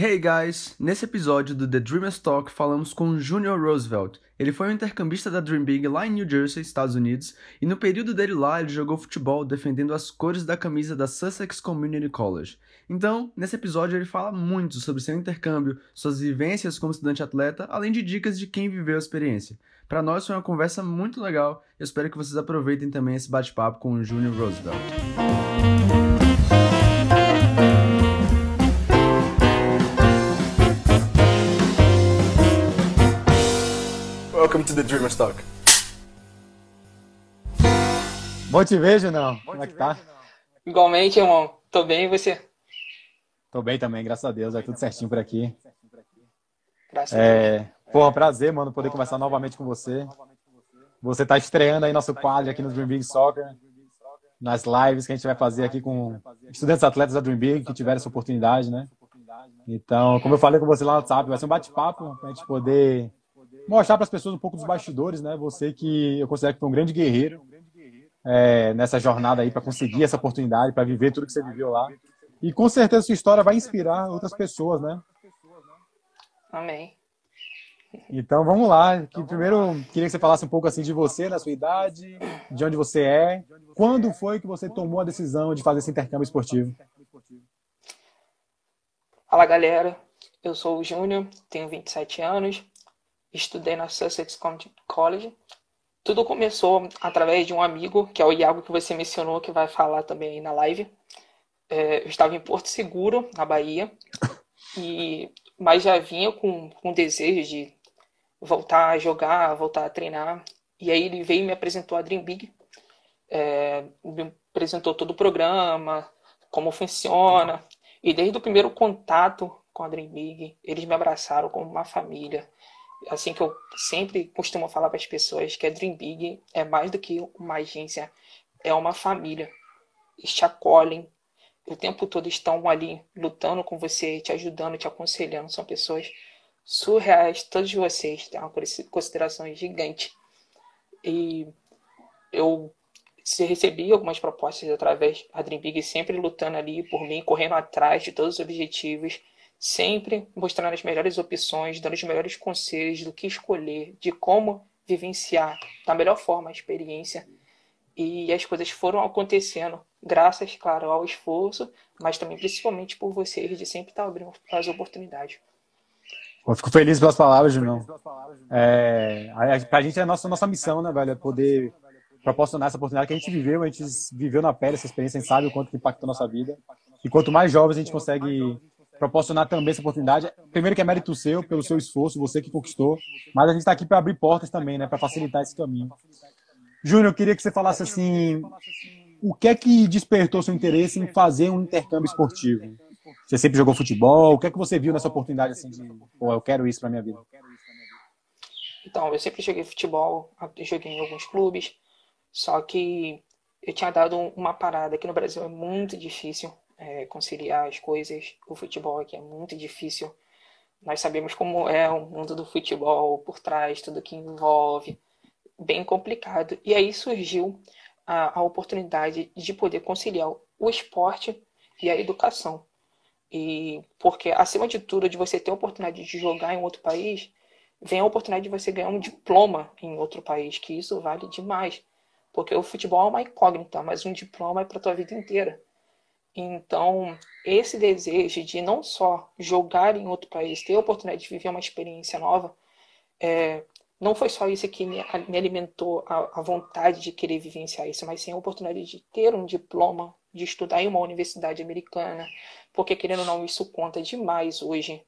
Hey guys! Nesse episódio do The Dreamers Talk falamos com Junior Roosevelt. Ele foi um intercambista da Dream Big lá em New Jersey, Estados Unidos, e no período dele lá ele jogou futebol defendendo as cores da camisa da Sussex Community College. Então, nesse episódio ele fala muito sobre seu intercâmbio, suas vivências como estudante atleta, além de dicas de quem viveu a experiência. Para nós foi uma conversa muito legal. Eu espero que vocês aproveitem também esse bate-papo com o Junior Roosevelt. Welcome to the Dreamers Talk. Bom te vejo, não? Como é que tá? Igualmente, irmão. Tô bem e você? Tô bem também, graças a Deus. É tudo certinho por aqui. Graças é... a Deus. Porra, prazer, mano, poder conversar novamente com você. Você tá estreando aí nosso quadro aqui no Dream Big Soccer. Nas lives que a gente vai fazer aqui com estudantes atletas da Dream Big que tiveram essa oportunidade, né? Então, como eu falei com você lá no WhatsApp, vai ser um bate-papo pra gente poder mostrar para as pessoas um pouco dos bastidores, né? Você que eu considero que foi um grande guerreiro é, nessa jornada aí para conseguir essa oportunidade, para viver tudo que você viveu lá. E com certeza sua história vai inspirar outras pessoas, né? Amém. Então vamos lá. Que primeiro queria que você falasse um pouco assim de você, da sua idade, de onde você é. Quando foi que você tomou a decisão de fazer esse intercâmbio esportivo? Fala galera, eu sou o Júnior, tenho 27 anos, estudei na Sussex College. Tudo começou através de um amigo, que é o Iago que você mencionou, que vai falar também aí na live. É, eu estava em Porto Seguro, na Bahia, e mas já vinha com, com desejo de voltar a jogar, voltar a treinar. E aí ele veio e me apresentou a Dream Big, é, me apresentou todo o programa, como funciona. E desde o primeiro contato com a Dream Big, eles me abraçaram como uma família assim que eu sempre costumo falar para as pessoas que a Dream Big é mais do que uma agência, é uma família. Eles te acolhem, o tempo todo estão ali lutando com você, te ajudando, te aconselhando. São pessoas surreais, todos vocês têm uma consideração gigante. E eu recebi algumas propostas através da Dream Big, sempre lutando ali por mim, correndo atrás de todos os objetivos sempre mostrando as melhores opções, dando os melhores conselhos do que escolher, de como vivenciar da melhor forma a experiência. E as coisas foram acontecendo, graças, claro, ao esforço, mas também principalmente por vocês de sempre estar abrindo as oportunidades. Eu fico feliz pelas palavras, Junão. É, a, a gente é a nossa, nossa missão, né, velho? É poder proporcionar essa oportunidade que a gente viveu, a gente viveu na pele essa experiência, a gente sabe o quanto impactou nossa vida. E quanto mais jovens a gente consegue proporcionar também essa oportunidade. Primeiro que é mérito seu, pelo seu esforço, você que conquistou, mas a gente está aqui para abrir portas também, né, para facilitar esse caminho. Júnior, eu queria que você falasse assim, o que é que despertou seu interesse em fazer um intercâmbio esportivo? Você sempre jogou futebol? O que é que você viu nessa oportunidade assim de, pô, eu quero isso para minha vida? Então, eu sempre joguei futebol, joguei em alguns clubes, só que eu tinha dado uma parada aqui no Brasil é muito difícil é, conciliar as coisas. O futebol aqui é muito difícil. Nós sabemos como é o mundo do futebol por trás, tudo que envolve, bem complicado. E aí surgiu a, a oportunidade de poder conciliar o esporte e a educação. E porque acima de tudo, de você ter a oportunidade de jogar em outro país, vem a oportunidade de você ganhar um diploma em outro país, que isso vale demais. Porque o futebol é uma incógnita, mas um diploma é para tua vida inteira. Então, esse desejo de não só jogar em outro país, ter a oportunidade de viver uma experiência nova, é, não foi só isso que me, me alimentou a, a, vontade de querer vivenciar isso, mas sim a oportunidade de ter um diploma, de estudar em uma universidade americana, porque querendo ou não, isso conta demais hoje.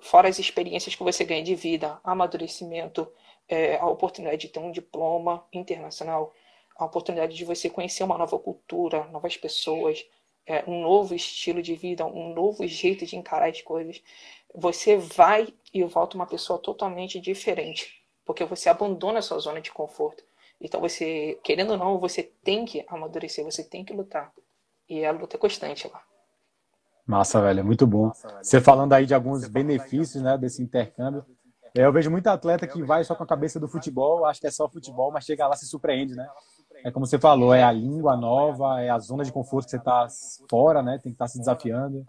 Fora as experiências que você ganha de vida, amadurecimento, é, a oportunidade de ter um diploma internacional, a oportunidade de você conhecer uma nova cultura, novas pessoas, é, um novo estilo de vida, um novo jeito de encarar as coisas, você vai e volta uma pessoa totalmente diferente, porque você abandona a sua zona de conforto. Então você, querendo ou não, você tem que amadurecer, você tem que lutar. E a luta é constante lá. Massa, velho, é muito bom. Você falando aí de alguns benefícios, né, desse intercâmbio. Eu vejo muito atleta que vai só com a cabeça do futebol, acho que é só futebol, mas chega lá se surpreende, né? É como você falou, é a língua nova, é a zona de conforto que você está fora, né? Tem que estar tá se desafiando.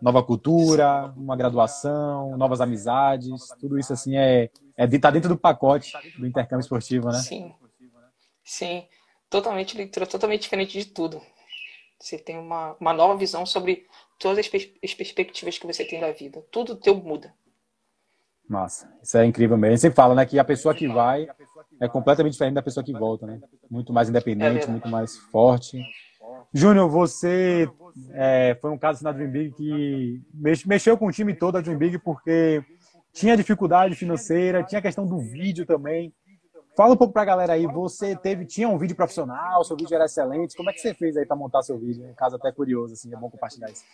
nova cultura, uma graduação, novas amizades, tudo isso assim é, é tá dentro do pacote do intercâmbio esportivo, né? Sim, sim, totalmente leitura, totalmente diferente de tudo. Você tem uma, uma nova visão sobre todas as, pers as perspectivas que você tem da vida. Tudo teu muda. Massa, isso é incrível mesmo. A gente sempre fala, né, que a pessoa que vai é completamente diferente da pessoa que volta, né? Muito mais independente, é muito mais forte. Júnior, você é, foi um caso na Dream Big que mexeu com o time todo da Dream Big porque tinha dificuldade financeira, tinha a questão do vídeo também. Fala um pouco para a galera aí, você teve, tinha um vídeo profissional, seu vídeo era excelente, como é que você fez aí para montar seu vídeo? Um caso até curioso, assim, é bom compartilhar isso.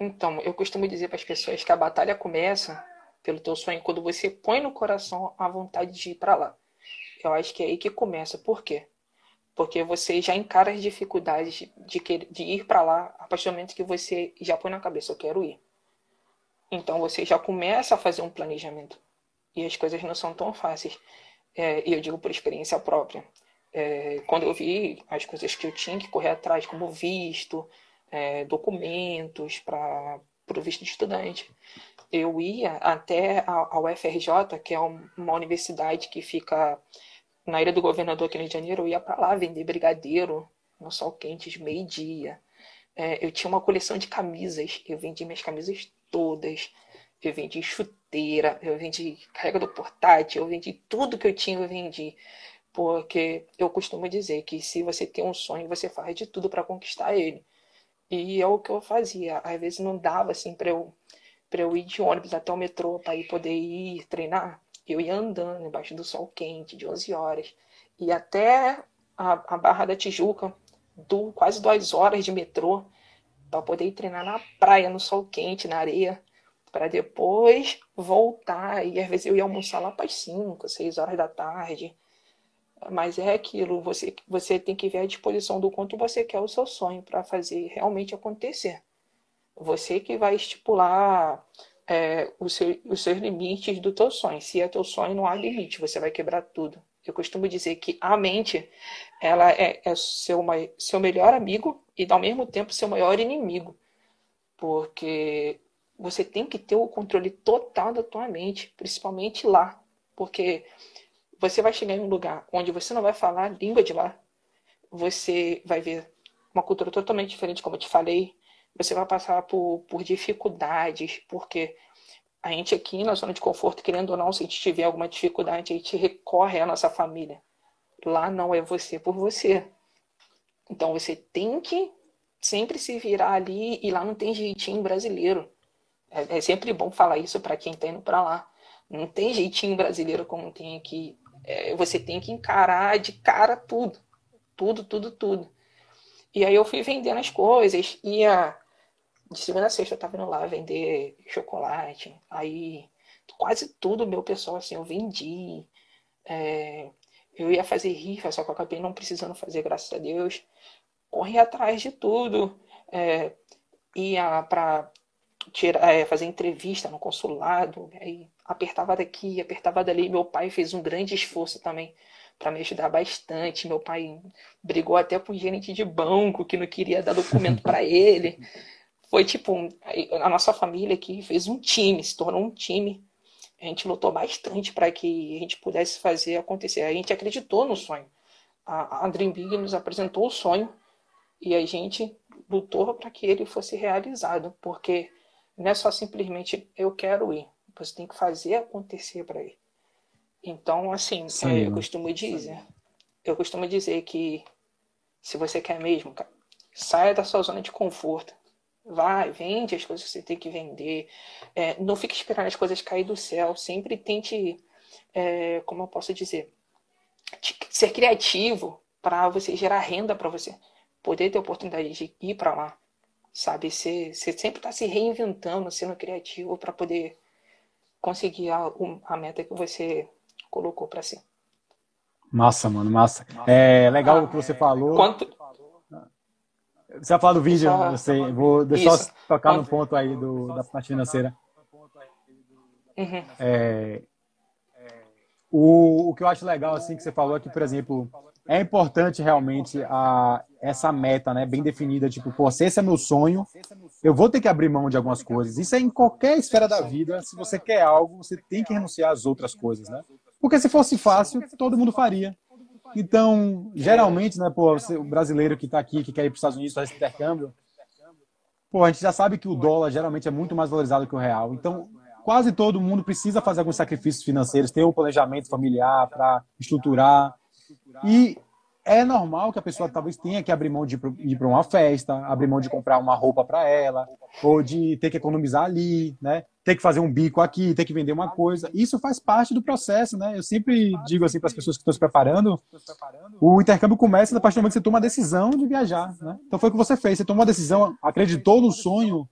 Então, eu costumo dizer para as pessoas que a batalha começa pelo teu sonho quando você põe no coração a vontade de ir para lá. Eu acho que é aí que começa. Por quê? Porque você já encara as dificuldades de, de, de ir para lá a partir do momento que você já põe na cabeça, eu quero ir. Então você já começa a fazer um planejamento. E as coisas não são tão fáceis. É, e eu digo por experiência própria. É, quando eu vi as coisas que eu tinha que correr atrás, como visto, é, documentos para o visto de estudante, eu ia até a, a UFRJ, que é uma universidade que fica na Ilha do Governador aqui no Rio de Janeiro, eu ia para lá vender brigadeiro no sol quente de meio-dia. É, eu tinha uma coleção de camisas, eu vendi minhas camisas todas. Eu vendi chuteira, eu vendi carrega do portátil, eu vendi tudo que eu tinha, eu vendi. Porque eu costumo dizer que se você tem um sonho, você faz de tudo para conquistar ele. E é o que eu fazia. Às vezes não dava assim para eu, pra eu ir de ônibus até o metrô para ir poder ir treinar eu ia andando embaixo do sol quente de 11 horas e até a, a Barra da Tijuca, do, quase duas horas de metrô, para poder ir treinar na praia, no sol quente, na areia, para depois voltar. E às vezes eu ia almoçar lá para as 5, 6 horas da tarde. Mas é aquilo, você, você tem que ver a disposição do quanto você quer o seu sonho para fazer realmente acontecer. Você que vai estipular é, os, seu, os seus limites do teu sonho. Se é teu sonho, não há limite, você vai quebrar tudo. Eu costumo dizer que a mente ela é, é seu, seu melhor amigo e, ao mesmo tempo, seu maior inimigo. Porque você tem que ter o controle total da tua mente, principalmente lá. Porque você vai chegar em um lugar onde você não vai falar a língua de lá. Você vai ver uma cultura totalmente diferente, como eu te falei você vai passar por, por dificuldades, porque a gente aqui na zona de conforto, querendo ou não, se a gente tiver alguma dificuldade, a gente recorre à nossa família. Lá não é você por você. Então você tem que sempre se virar ali e lá não tem jeitinho brasileiro. É, é sempre bom falar isso para quem está indo para lá. Não tem jeitinho brasileiro como tem aqui. É, você tem que encarar de cara tudo. Tudo, tudo, tudo. E aí eu fui vendendo as coisas, ia de segunda a sexta eu tava indo lá vender chocolate. Aí quase tudo meu pessoal assim eu vendi. É, eu ia fazer rifa, só que eu acabei não precisando fazer, graças a Deus. Corri atrás de tudo. É, ia para é, fazer entrevista no consulado. Aí apertava daqui, apertava dali. Meu pai fez um grande esforço também para me ajudar bastante. Meu pai brigou até com o gerente de banco que não queria dar documento para ele. Foi tipo, a nossa família aqui fez um time, se tornou um time. A gente lutou bastante para que a gente pudesse fazer acontecer. A gente acreditou no sonho. A, a Dream Big nos apresentou o sonho e a gente lutou para que ele fosse realizado, porque não é só simplesmente eu quero ir, você tem que fazer acontecer para ir. Então, assim, é, eu costumo dizer, eu costumo dizer que se você quer mesmo, cara, saia da sua zona de conforto. Vai, vende as coisas que você tem que vender. É, não fique esperando as coisas cair do céu. Sempre tente, é, como eu posso dizer, ser criativo para você gerar renda para você. Poder ter oportunidade de ir para lá. Sabe? Você, você sempre está se reinventando, sendo criativo para poder conseguir a, a meta que você colocou para si. Massa, mano, massa. É legal ah, o que você falou. Quanto... Você vai falar do vídeo, só... eu sei. Vou deixar só tocar Quanto... no ponto aí do, da parte financeira. Uhum. É, o, o que eu acho legal, assim, que você falou é que, por exemplo, é importante realmente a, essa meta, né, bem definida, tipo, pô, se esse é meu sonho, eu vou ter que abrir mão de algumas coisas. Isso é em qualquer esfera da vida. Se você quer algo, você tem que renunciar às outras coisas, né? Porque se fosse fácil, todo mundo faria. Então, geralmente, né, pô, o brasileiro que está aqui, que quer ir para os Estados Unidos fazer esse intercâmbio, pô, a gente já sabe que o dólar geralmente é muito mais valorizado que o real. Então, quase todo mundo precisa fazer alguns sacrifícios financeiros, ter um planejamento familiar para estruturar. E é normal que a pessoa talvez tenha que abrir mão de ir para uma festa, abrir mão de comprar uma roupa para ela, ou de ter que economizar ali, né? Ter que fazer um bico aqui, ter que vender uma coisa. Isso faz parte do processo, né? Eu sempre digo assim para as pessoas que estão se preparando, o intercâmbio começa a partir do momento que você toma a decisão de viajar, né? Então foi o que você fez, você tomou a decisão, acreditou no sonho,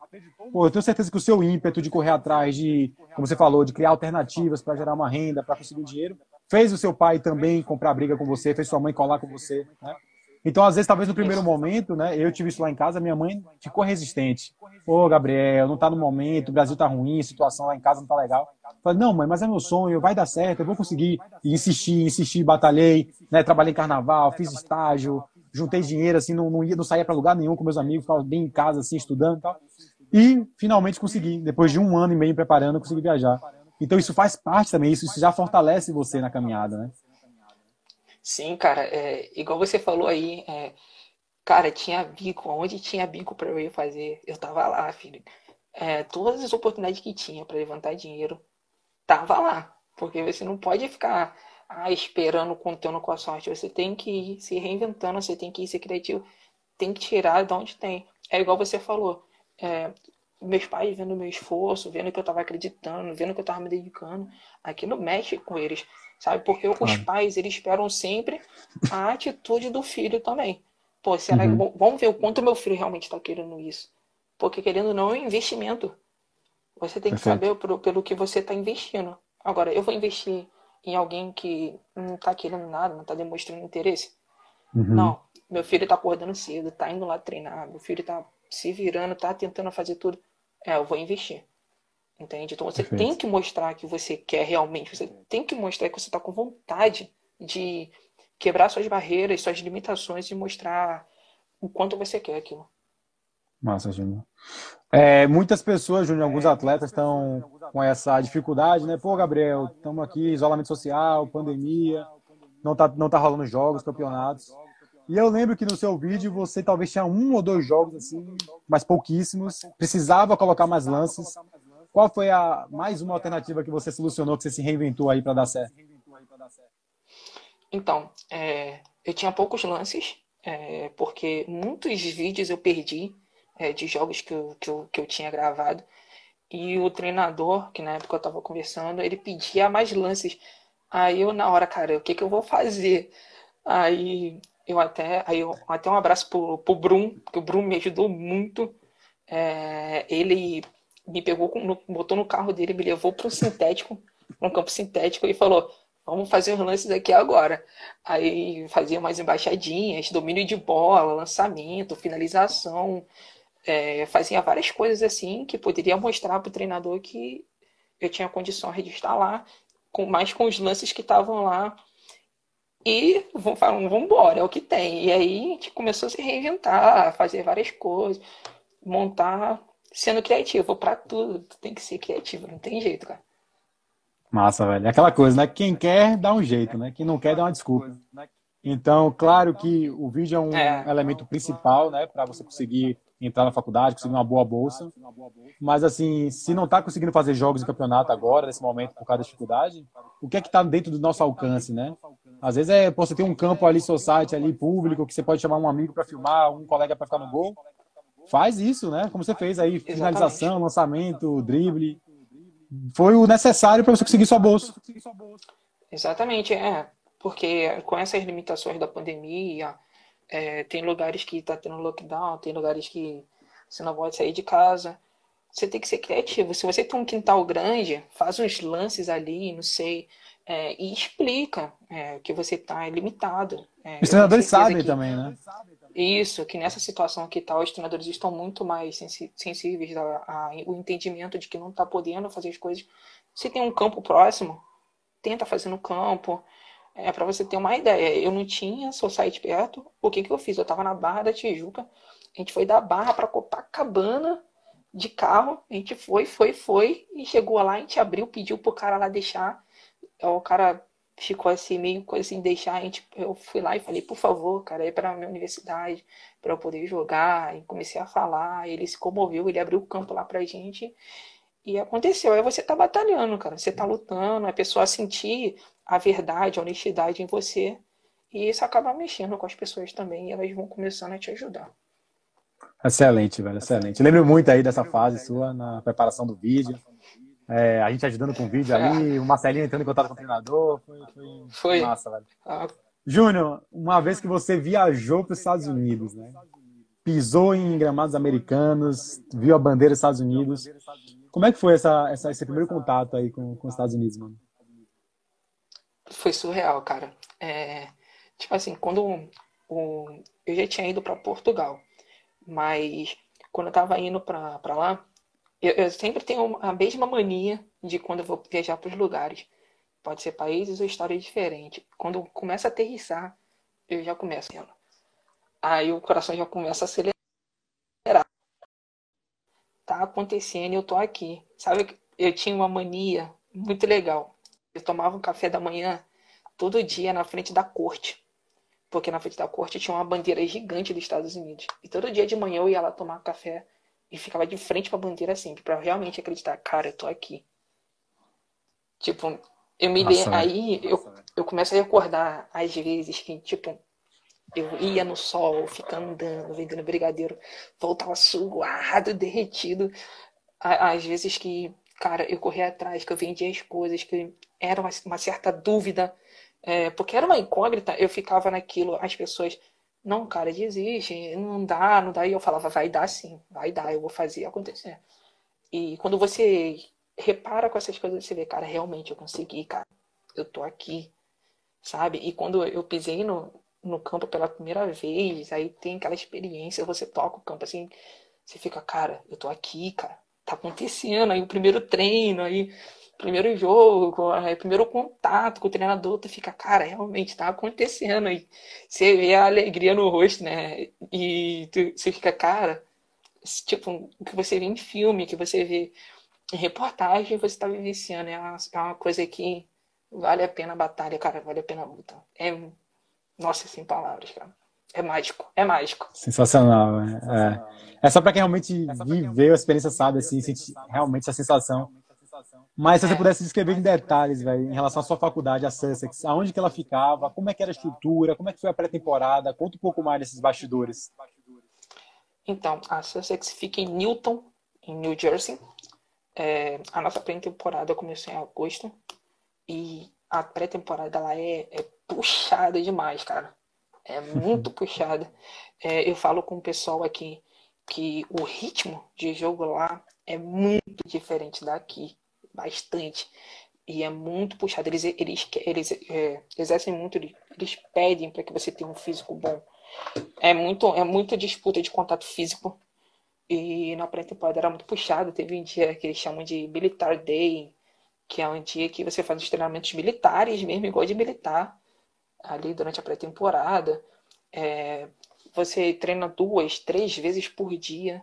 Pô, eu tenho certeza que o seu ímpeto de correr atrás de, como você falou, de criar alternativas para gerar uma renda, para conseguir dinheiro, fez o seu pai também comprar briga com você, fez sua mãe colar com você, né? Então, às vezes, talvez no primeiro momento, né? Eu tive isso lá em casa, minha mãe ficou resistente. Ô, Gabriel, não tá no momento, o Brasil tá ruim, a situação lá em casa não tá legal. Eu falei, não, mãe, mas é meu sonho, vai dar certo, eu vou conseguir. E insisti, insisti, batalhei, né? Trabalhei em carnaval, fiz estágio, juntei dinheiro, assim, não, não, ia, não saía para lugar nenhum com meus amigos, ficava bem em casa, assim, estudando e tal. E finalmente consegui, depois de um ano e meio preparando, consegui viajar. Então isso faz parte também, isso, isso já fortalece você na caminhada, né? Sim, cara, é, igual você falou aí, é, cara, tinha bico, onde tinha bico para eu ir fazer, eu tava lá, filho. É, todas as oportunidades que tinha para levantar dinheiro, tava lá. Porque você não pode ficar ah, esperando, contando com a sorte. Você tem que ir se reinventando, você tem que ir ser criativo, tem que tirar de onde tem. É igual você falou é, meus pais vendo o meu esforço, vendo que eu estava acreditando, vendo que eu estava me dedicando, aquilo mexe com eles, sabe? Porque claro. os pais, eles esperam sempre a atitude do filho também. Pô, será uhum. que, vamos ver o quanto meu filho realmente está querendo isso. Porque querendo não, é um investimento. Você tem que Perfeito. saber pelo, pelo que você está investindo. Agora, eu vou investir em alguém que não está querendo nada, não está demonstrando interesse? Uhum. Não. Meu filho está acordando cedo, está indo lá treinar, meu filho está se virando, tá tentando fazer tudo. É, eu vou investir. Entende? Então você Perfeito. tem que mostrar que você quer realmente, você tem que mostrar que você está com vontade de quebrar suas barreiras, suas limitações e mostrar o quanto você quer aquilo. Massa, Júnior. É, muitas pessoas, Júnior, alguns atletas estão com essa dificuldade, né? Pô, Gabriel, estamos aqui, isolamento social, pandemia, não tá, não tá rolando jogos, campeonatos. E eu lembro que no seu vídeo você talvez tinha um ou dois jogos assim, mas pouquíssimos. Precisava colocar mais lances. Qual foi a mais uma alternativa que você solucionou, que você se reinventou aí para dar certo? Então, é, eu tinha poucos lances, é, porque muitos vídeos eu perdi é, de jogos que eu, que, eu, que eu tinha gravado. E o treinador, que na época eu estava conversando, ele pedia mais lances. Aí eu, na hora, cara, o que, que eu vou fazer? Aí eu até, aí eu, até um abraço pro, pro Brum, que o Brum me ajudou muito. É, ele me pegou, botou no carro dele, me levou para um sintético, um campo sintético e falou: Vamos fazer os lances aqui agora. Aí fazia umas embaixadinhas, domínio de bola, lançamento, finalização, é, fazia várias coisas assim que poderia mostrar para o treinador que eu tinha condições de estar lá, com, mais com os lances que estavam lá e vamos, vamos embora, é o que tem. E aí a gente começou a se reinventar, fazer várias coisas, montar, sendo criativo para tudo. Tu tem que ser criativo, não tem jeito, cara. Massa, velho. É aquela coisa, né? Quem quer, dá um jeito, né? Quem não quer, dá uma desculpa. Então, claro que o vídeo é um é. elemento principal, né? Para você conseguir entrar na faculdade, conseguir uma boa bolsa. Mas, assim, se não está conseguindo fazer jogos de campeonato agora, nesse momento, por causa da dificuldade, o que é que está dentro do nosso alcance, né? Às vezes é, você tem um campo ali, society, ali, público, que você pode chamar um amigo para filmar, um colega para ficar no gol. Faz isso, né? Como você fez aí, finalização, Exatamente. lançamento, drible. Foi o necessário para você conseguir sua bolsa. Exatamente, é. Porque com essas limitações da pandemia, é, tem lugares que está tendo lockdown, tem lugares que você não pode sair de casa. Você tem que ser criativo. Se você tem um quintal grande, faz uns lances ali, não sei, é, e explica é, que você está limitado. É, os treinadores sabem que, também, né? Isso, que nessa situação que tal, os treinadores estão muito mais sensíveis ao entendimento de que não está podendo fazer as coisas. Se tem um campo próximo, tenta fazer no campo. É para você ter uma ideia. Eu não tinha society perto. O que que eu fiz? Eu tava na Barra da Tijuca. A gente foi da Barra para Copacabana de carro. A gente foi, foi, foi. E chegou lá, a gente abriu, pediu pro cara lá deixar. O cara ficou assim, meio coisa assim, deixar. A gente, eu fui lá e falei, por favor, cara, é pra minha universidade, para eu poder jogar. E comecei a falar. Ele se comoveu, ele abriu o campo lá pra gente. E aconteceu. Aí você tá batalhando, cara. Você tá lutando, a pessoa sentir a verdade, a honestidade em você. E isso acaba mexendo com as pessoas também. E elas vão começando a te ajudar. Excelente, velho, excelente. lembro muito aí dessa fase sua na preparação do vídeo. É, a gente ajudando com o vídeo ali, o Marcelinho entrando em contato com o treinador. Foi, foi, foi. massa, velho. Ah. Júnior, uma vez que você viajou para os Estados Unidos, né? Pisou em gramados americanos, viu a bandeira dos Estados Unidos. Como é que foi essa, essa, esse primeiro contato aí com, com os Estados Unidos, mano? Foi surreal, cara. É, tipo assim, quando o, eu já tinha ido para Portugal. Mas quando eu tava indo pra lá, eu, eu sempre tenho a mesma mania de quando eu vou viajar para os lugares. Pode ser países ou histórias diferentes. Quando começa a aterrissar, eu já começo. Aí o coração já começa a acelerar. Tá acontecendo e eu tô aqui. Sabe, eu tinha uma mania muito legal. Eu tomava um café da manhã todo dia na frente da corte porque na frente da corte tinha uma bandeira gigante dos Estados Unidos. E todo dia de manhã eu ia lá tomar café e ficava de frente pra bandeira assim, para realmente acreditar, cara, eu tô aqui. Tipo, eu me Nossa, aí eu, eu começo a recordar às vezes que, tipo, eu ia no sol, ficando andando, vendendo brigadeiro, voltava suado, derretido. Às vezes que, cara, eu corria atrás, que eu vendia as coisas, que era uma, uma certa dúvida é, porque era uma incógnita, eu ficava naquilo, as pessoas, não, cara, desiste, não dá, não dá. E eu falava, vai dar sim, vai dar, eu vou fazer acontecer. E quando você repara com essas coisas, você vê, cara, realmente eu consegui, cara, eu tô aqui, sabe? E quando eu pisei no, no campo pela primeira vez, aí tem aquela experiência, você toca o campo assim, você fica, cara, eu tô aqui, cara, tá acontecendo, aí o primeiro treino, aí primeiro jogo, é, primeiro contato com o treinador, tu fica, cara, realmente tá acontecendo. E você vê a alegria no rosto, né? E tu, você fica, cara, tipo, o que você vê em filme, que você vê em reportagem, você tá vivenciando. É uma, é uma coisa que vale a pena a batalha, cara, vale a pena a luta. É, nossa, sem palavras, cara. É mágico, é mágico. Sensacional, é. É, é só para quem realmente viveu a experiência, sabe, assim, sentir realmente a sensação mas se você pudesse descrever em detalhes, velho, em relação à sua faculdade, a Sussex, aonde que ela ficava, como é que era a estrutura, como é que foi a pré-temporada, conta um pouco mais desses bastidores. Então, a Sussex fica em Newton, em New Jersey. É, a nossa pré-temporada começou em agosto e a pré-temporada lá é, é, puxada demais, cara. É muito puxada. É, eu falo com o pessoal aqui que o ritmo de jogo lá é muito diferente daqui bastante. E é muito puxado. Eles, eles, eles é, exercem muito, eles pedem para que você tenha um físico bom. É muito, é muita disputa de contato físico. E na pré-temporada era muito puxado. Teve um dia que eles chamam de Militar Day, que é um dia que você faz os treinamentos militares mesmo, igual de militar, ali durante a pré-temporada. É, você treina duas, três vezes por dia.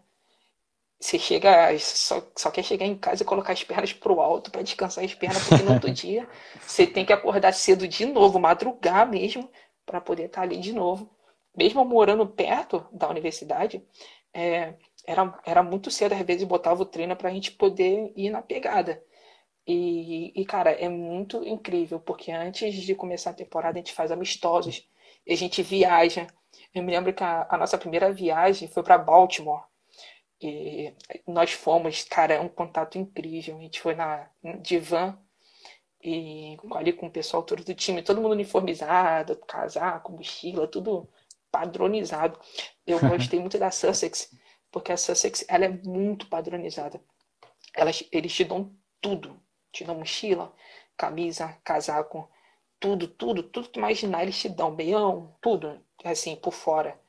Você chega, só, só quer chegar em casa e colocar as pernas pro alto para descansar as pernas, porque no outro dia você tem que acordar cedo de novo, madrugar mesmo, para poder estar tá ali de novo. Mesmo morando perto da universidade, é, era, era muito cedo, às vezes botava o treino para a gente poder ir na pegada. E, e, cara, é muito incrível, porque antes de começar a temporada a gente faz amistosos, a gente viaja. Eu me lembro que a, a nossa primeira viagem foi para Baltimore. E nós fomos, cara, é um contato incrível. A gente foi na de van e ali com o pessoal todo do time, todo mundo uniformizado, casaco, mochila, tudo padronizado. Eu gostei muito da Sussex, porque a Sussex ela é muito padronizada. Elas, eles te dão tudo. Te mochila, camisa, casaco, tudo, tudo, tudo que imaginar eles te dão. Beião, tudo, assim, por fora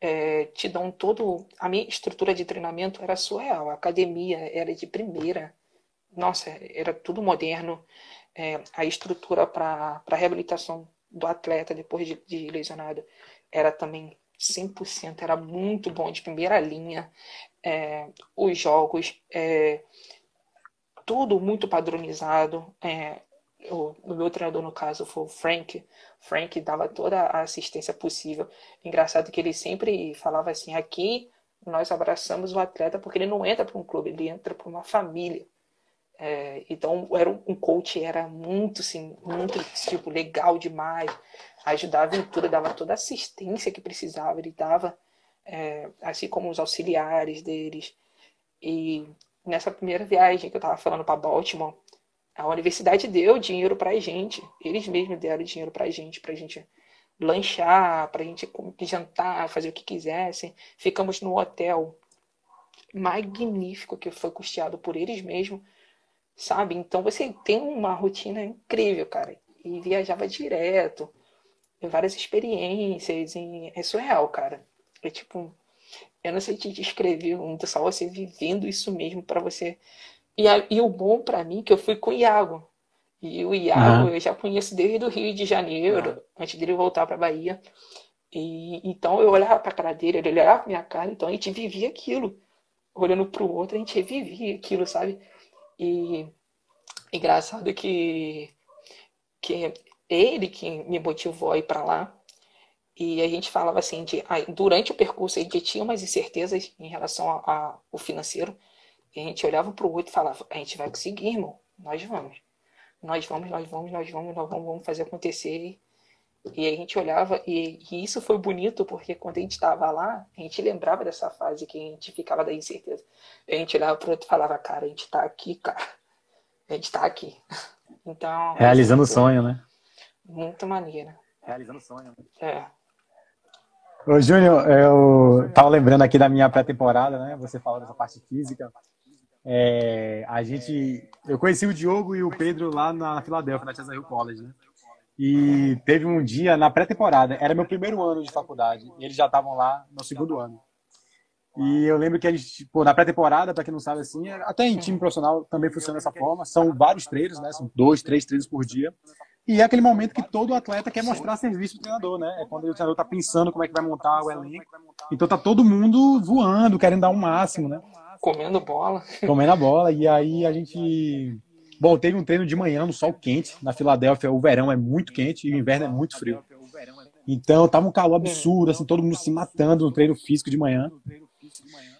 é, te dão todo. A minha estrutura de treinamento era surreal. A academia era de primeira. Nossa, era tudo moderno. É, a estrutura para reabilitação do atleta depois de, de lesionado era também 100%, era muito bom de primeira linha. É, os jogos, é, tudo muito padronizado. É, o, o, meu treinador, no caso, foi o Frank. Frank dava toda a assistência possível. Engraçado que ele sempre falava assim: aqui nós abraçamos o atleta porque ele não entra para um clube, ele entra para uma família. É, então, era um coach era muito, assim, muito tipo legal demais, ajudava em tudo, dava toda a assistência que precisava, ele dava, é, assim como os auxiliares deles. E nessa primeira viagem que eu estava falando para Baltimore, a universidade deu dinheiro para a gente, eles mesmos deram dinheiro para a gente, para a gente lanchar, para a gente jantar, fazer o que quisessem. Ficamos no hotel magnífico que foi custeado por eles mesmos sabe? Então você tem uma rotina incrível, cara. E viajava direto, várias experiências, e é surreal, cara. É tipo, eu não sei te descrever muito, só você vivendo isso mesmo para você. E, a, e o bom para mim que eu fui com o Iago. E o Iago uhum. eu já conheço desde o Rio de Janeiro, uhum. antes dele voltar para Bahia. E então eu olhava para cara dele, ele olhava pra minha cara, então a gente vivia aquilo. Olhando pro outro, a gente vivia aquilo, sabe? E engraçado que, que ele que me motivou a ir para lá. E a gente falava assim, de, durante o percurso a gente tinha umas incertezas em relação ao financeiro. E a gente olhava para o outro e falava, a gente vai conseguir, irmão, nós vamos. Nós vamos, nós vamos, nós vamos, nós vamos, vamos fazer acontecer. E a gente olhava, e, e isso foi bonito, porque quando a gente estava lá, a gente lembrava dessa fase que a gente ficava da incerteza. A gente olhava para o outro e falava, cara, a gente está aqui, cara. A gente está aqui. Então. Realizando o sonho, né? Muito maneiro. Realizando o sonho. É. Ô, Júnior, eu tava lembrando aqui da minha pré-temporada, né? Você falou dessa parte física. É, a gente, eu conheci o Diogo e o Pedro lá na Filadélfia, na Chester Hill College, né? E teve um dia na pré-temporada, era meu primeiro ano de faculdade, e eles já estavam lá no segundo ano. E eu lembro que a gente, pô, na pré-temporada, para quem não sabe assim, até em time profissional também funciona dessa forma, são vários treinos, né? São dois, três treinos por dia. E é aquele momento que todo atleta quer mostrar serviço pro treinador, né? É quando o treinador tá pensando como é que vai montar o elenco. Então tá todo mundo voando, querendo dar o um máximo, né? Comendo bola. Comendo a bola. E aí a gente Bom, teve um treino de manhã no sol quente. Na Filadélfia, o verão é muito quente e o inverno é muito frio. Então, tava um calor absurdo, assim, todo mundo se matando no treino físico de manhã.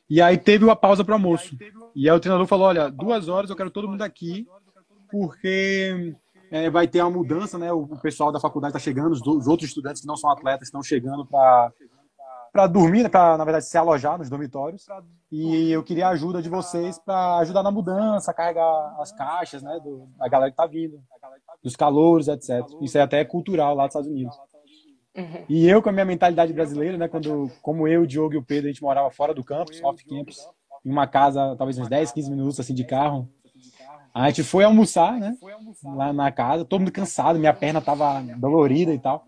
E aí teve uma pausa para almoço. E aí o treinador falou: olha, duas horas eu quero todo mundo aqui, porque é, vai ter uma mudança, né? O pessoal da faculdade está chegando, os, os, outros estudantes que não são atletas estão chegando para para dormir, né, para na verdade se alojar nos dormitórios. E eu queria a ajuda de vocês para ajudar na mudança, carregar as caixas, né, do, da galera que tá vindo, dos calores, etc. Isso é até cultural lá dos Estados Unidos. Uhum. E eu com a minha mentalidade brasileira, né, quando como eu, o Diogo e o Pedro a gente morava fora do campus, off campus, em uma casa talvez uns 10, 15 minutos assim de carro. A gente foi almoçar, né? Lá na casa, todo mundo cansado, minha perna tava dolorida e tal.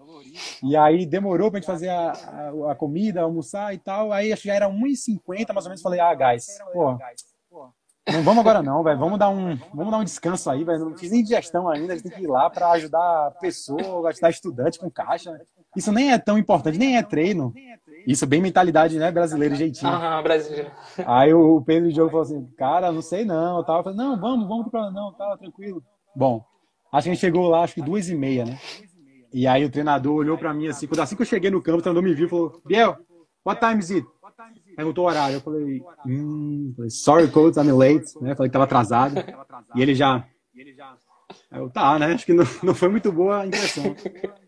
E aí demorou pra gente fazer a, a, a comida, almoçar e tal. Aí acho que já era 1h50 mais ou menos. Falei, ah, guys, pô, não vamos agora não, velho. Vamos dar um, vamos dar um descanso aí, velho. Não fiz nem digestão ainda, a gente tem que ir lá para ajudar a pessoa, ajudar estudante com caixa. Isso nem é tão importante, nem é treino. Isso é bem mentalidade, né, brasileira, jeitinho. Ah, brasileiro. Aí o Pedro de Diogo falou assim, cara, não sei não, tal. Eu falei, não, vamos, vamos pro não, tá, tranquilo. Bom, acho que a gente chegou lá, acho que duas e meia, né? E aí o treinador olhou para mim assim, quando assim que eu cheguei no campo, o treinador me viu e falou, Biel, what time is it? Perguntou o horário. Eu falei, hum, sorry, coach, I'm late. Né? Falei que tava atrasado. E ele já. Eu, tá, né? Acho que não, não foi muito boa a impressão.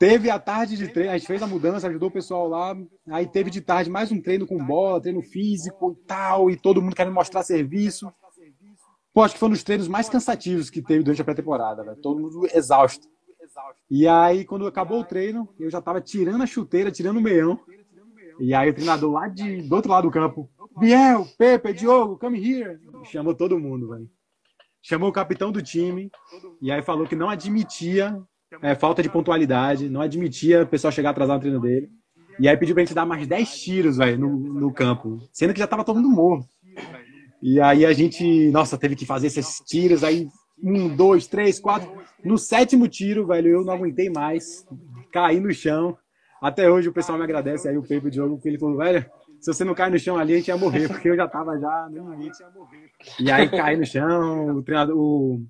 Teve a tarde de treino, a gente fez a mudança, ajudou o pessoal lá. Aí teve de tarde mais um treino com bola, treino físico e tal, e todo mundo querendo mostrar serviço. Pô, acho que foi um dos treinos mais cansativos que teve durante a pré-temporada, Todo mundo exausto. E aí, quando acabou o treino, eu já tava tirando a chuteira, tirando o meião. E aí o treinador lá de, do outro lado do campo, Biel, Pepe, Diogo, come here. Chamou todo mundo, velho. Chamou o capitão do time e aí falou que não admitia é, falta de pontualidade, não admitia o pessoal chegar atrasado no treino dele. E aí pediu pra gente dar mais 10 tiros, velho, no, no campo. Sendo que já tava todo mundo morto. E aí a gente, nossa, teve que fazer esses tiros, aí um, dois, três, quatro. No sétimo tiro, velho, eu não aguentei mais. Caí no chão. Até hoje o pessoal me agradece aí o Pepe de jogo, porque ele falou, velho, se você não cai no chão ali, a gente ia morrer, porque eu já tava já no limite. E aí caí no chão, o treinador, o,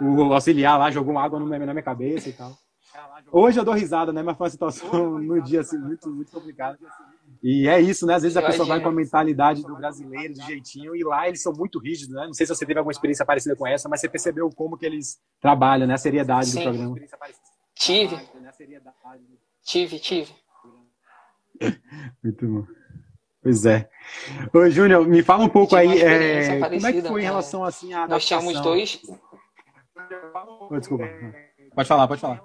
o auxiliar lá jogou água na minha cabeça e tal. Hoje eu dou risada, né? Mas foi uma situação no dia assim, muito, muito complicada. E é isso, né? Às vezes a pessoa vai com a mentalidade do brasileiro, do jeitinho, e lá eles são muito rígidos, né? Não sei se você teve alguma experiência parecida com essa, mas você percebeu como que eles trabalham, né? A seriedade Sim. do programa. Tive. Tive, tive. Muito bom. Pois é. Ô, Júnior, me fala um pouco aí, é, como é que foi em relação assim a Nós tínhamos dois... Oh, desculpa. Pode falar, pode falar.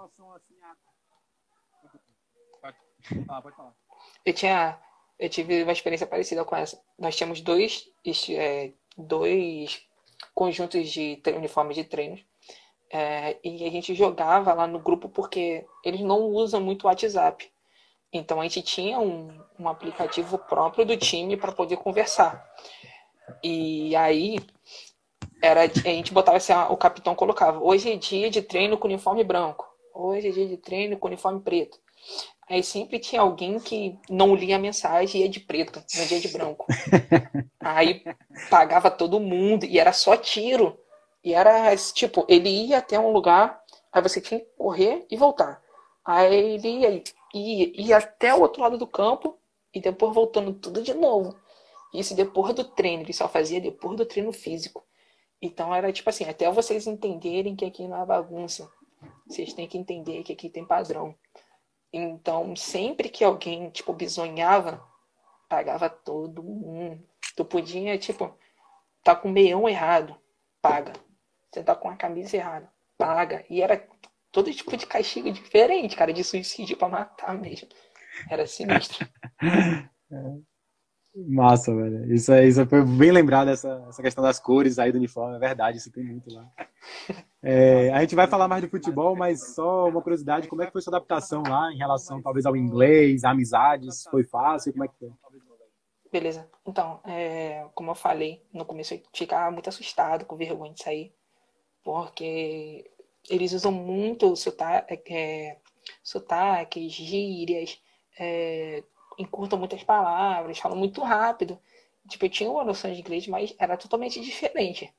Pode falar. Eu tinha eu tive uma experiência parecida com essa. Nós tínhamos dois, é, dois conjuntos de uniformes de treinos. É, e a gente jogava lá no grupo porque eles não usam muito o WhatsApp. Então a gente tinha um, um aplicativo próprio do time para poder conversar. E aí era a gente botava assim, o capitão colocava: hoje é dia de treino com uniforme branco, hoje é dia de treino com uniforme preto. Aí sempre tinha alguém que não lia a mensagem e ia de preto, no dia de branco. Aí pagava todo mundo e era só tiro. E era tipo, ele ia até um lugar, aí você tinha que correr e voltar. Aí ele ia, ia, ia até o outro lado do campo e depois voltando tudo de novo. Isso depois do treino, ele só fazia depois do treino físico. Então era tipo assim, até vocês entenderem que aqui não é bagunça. Vocês têm que entender que aqui tem padrão. Então, sempre que alguém, tipo, bisonhava, pagava todo mundo. Tu podia, tipo, tá com o meião errado, paga. Você tá com a camisa errada, paga. E era todo tipo de castigo diferente, cara, de suicídio pra matar mesmo. Era sinistro. Massa, velho. Isso, é, isso foi bem lembrado, essa, essa questão das cores aí do uniforme. É verdade, isso tem muito lá. É, a gente vai falar mais do futebol, mas só uma curiosidade: como é que foi sua adaptação lá em relação, talvez, ao inglês, amizades? Foi fácil? Como é que foi? Beleza. Então, é, como eu falei, no começo eu ficava muito assustado, com vergonha de sair, porque eles usam muito sotaque, é, sotaques, gírias, é, encurtam muitas palavras, falam muito rápido. Tipo, eu tinha uma noção de inglês, mas era totalmente diferente.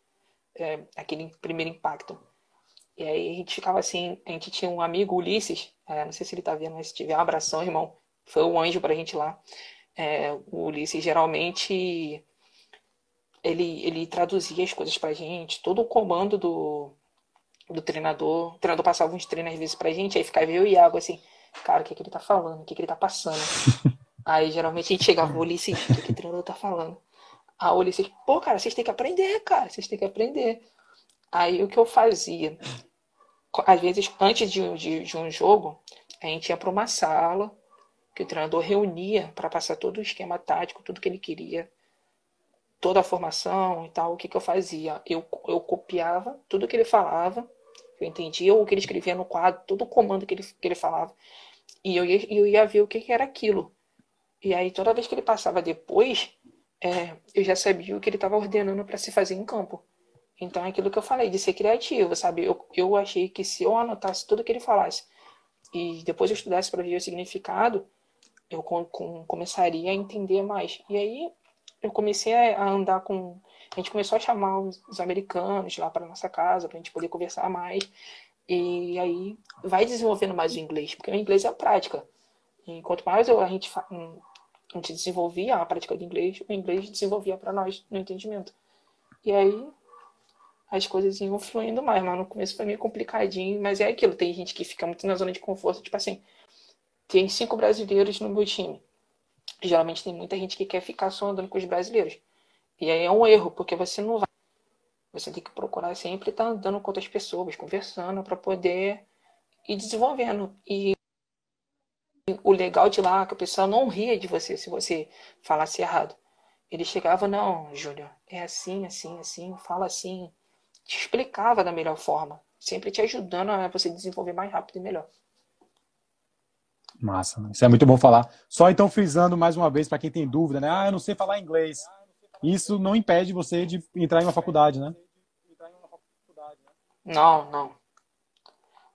É, aquele primeiro impacto. E aí a gente ficava assim, a gente tinha um amigo, Ulisses, é, não sei se ele tá vendo, mas se tiver um abração, irmão, foi um anjo pra gente lá. É, o Ulisses geralmente ele, ele traduzia as coisas pra gente, todo o comando do, do treinador, o treinador passava uns treinos às vezes pra gente, aí ficava eu e Iago assim, cara, o que, que ele tá falando, o que, que ele tá passando. Aí geralmente a gente chegava, o Ulisses, o que, que o treinador tá falando? A Ulisses, pô, cara, vocês têm que aprender, cara, vocês têm que aprender. Aí o que eu fazia? Às vezes, antes de, de, de um jogo, a gente ia para uma sala que o treinador reunia para passar todo o esquema tático, tudo que ele queria, toda a formação e tal. O que, que eu fazia? Eu, eu copiava tudo que ele falava, eu entendia o que ele escrevia no quadro, todo o comando que ele, que ele falava, e eu ia, eu ia ver o que, que era aquilo. E aí, toda vez que ele passava depois, é, eu já sabia o que ele estava ordenando para se fazer em campo. Então, é aquilo que eu falei, de ser criativo, sabe? Eu, eu achei que se eu anotasse tudo que ele falasse e depois eu estudasse para ver o significado, eu com, com, começaria a entender mais. E aí, eu comecei a andar com. A gente começou a chamar os, os americanos lá para nossa casa, para a gente poder conversar mais. E aí, vai desenvolvendo mais o inglês, porque o inglês é a prática. E quanto mais eu, a gente a gente desenvolvia a prática do inglês, o inglês desenvolvia para nós no entendimento. E aí as coisas iam fluindo mais, mas no começo foi meio complicadinho, mas é aquilo, tem gente que fica muito na zona de conforto, tipo assim, tem cinco brasileiros no meu time. Geralmente tem muita gente que quer ficar só andando com os brasileiros. E aí é um erro, porque você não vai. Você tem que procurar sempre estar andando com outras pessoas, conversando, para poder ir desenvolvendo. E o legal de lá é que o pessoal não ria de você se você falasse errado. Ele chegava, não, Júlio, é assim, assim, assim, fala assim. Te explicava da melhor forma. Sempre te ajudando a você desenvolver mais rápido e melhor. Massa, isso é muito bom falar. Só então frisando mais uma vez para quem tem dúvida, né? Ah, eu não sei falar inglês. Isso não impede você de entrar em uma faculdade, né? Não, não.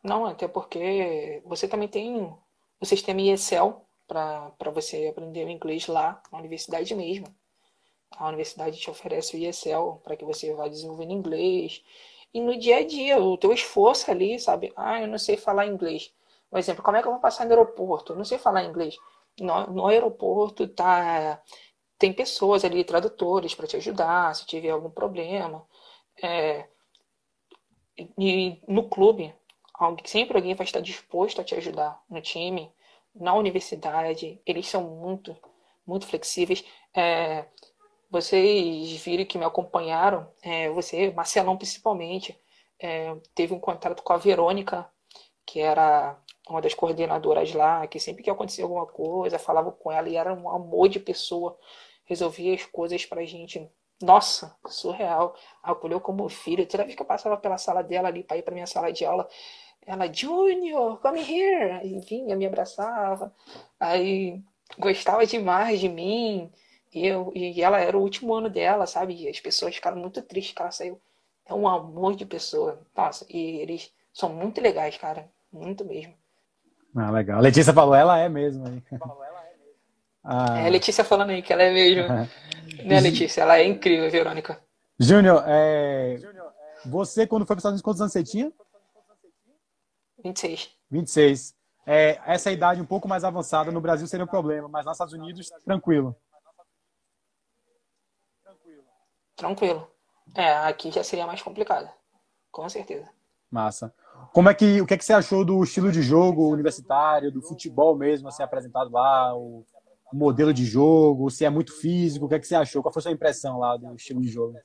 Não, até porque você também tem o sistema ESL para você aprender o inglês lá na universidade mesmo. A universidade te oferece o ESL para que você vá desenvolvendo inglês. E no dia a dia, o teu esforço ali, sabe? Ah, eu não sei falar inglês. Por exemplo, como é que eu vou passar no aeroporto? Eu não sei falar inglês. No, no aeroporto tá tem pessoas ali, tradutores, para te ajudar se tiver algum problema. É, e no clube, sempre alguém vai estar disposto a te ajudar no time, na universidade, eles são muito, muito flexíveis. É, vocês viram que me acompanharam, é, você, Marcelão principalmente, é, teve um contrato com a Verônica, que era uma das coordenadoras lá, que sempre que acontecia alguma coisa, falava com ela e era um amor de pessoa resolvia as coisas pra gente. Nossa, surreal. Acolheu como filho. Toda vez que eu passava pela sala dela ali para ir para minha sala de aula, ela, Junior, come here. Aí vinha, me abraçava. Aí gostava demais de mim. E, eu, e ela era o último ano dela, sabe? E as pessoas ficaram muito tristes que ela saiu. É um amor de pessoa. Nossa, e eles são muito legais, cara. Muito mesmo. Ah, legal. A Letícia falou, ela é mesmo. Hein? Ah. É a Letícia falando aí que ela é mesmo. né, Letícia? Ela é incrível, Verônica. Júnior, é... você quando foi para os Estados Unidos, quantos anos você tinha? 26. 26. É, essa idade um pouco mais avançada no Brasil seria um problema, mas nos Estados Unidos, tranquilo. Tranquilo. É, aqui já seria mais complicado. Com certeza. Massa. Como é que, o que, é que você achou do estilo de jogo universitário, do futebol mesmo, assim, apresentado lá, o, modelo de jogo, se é muito físico, o que, é que você achou? Qual foi a sua impressão lá do estilo de jogo?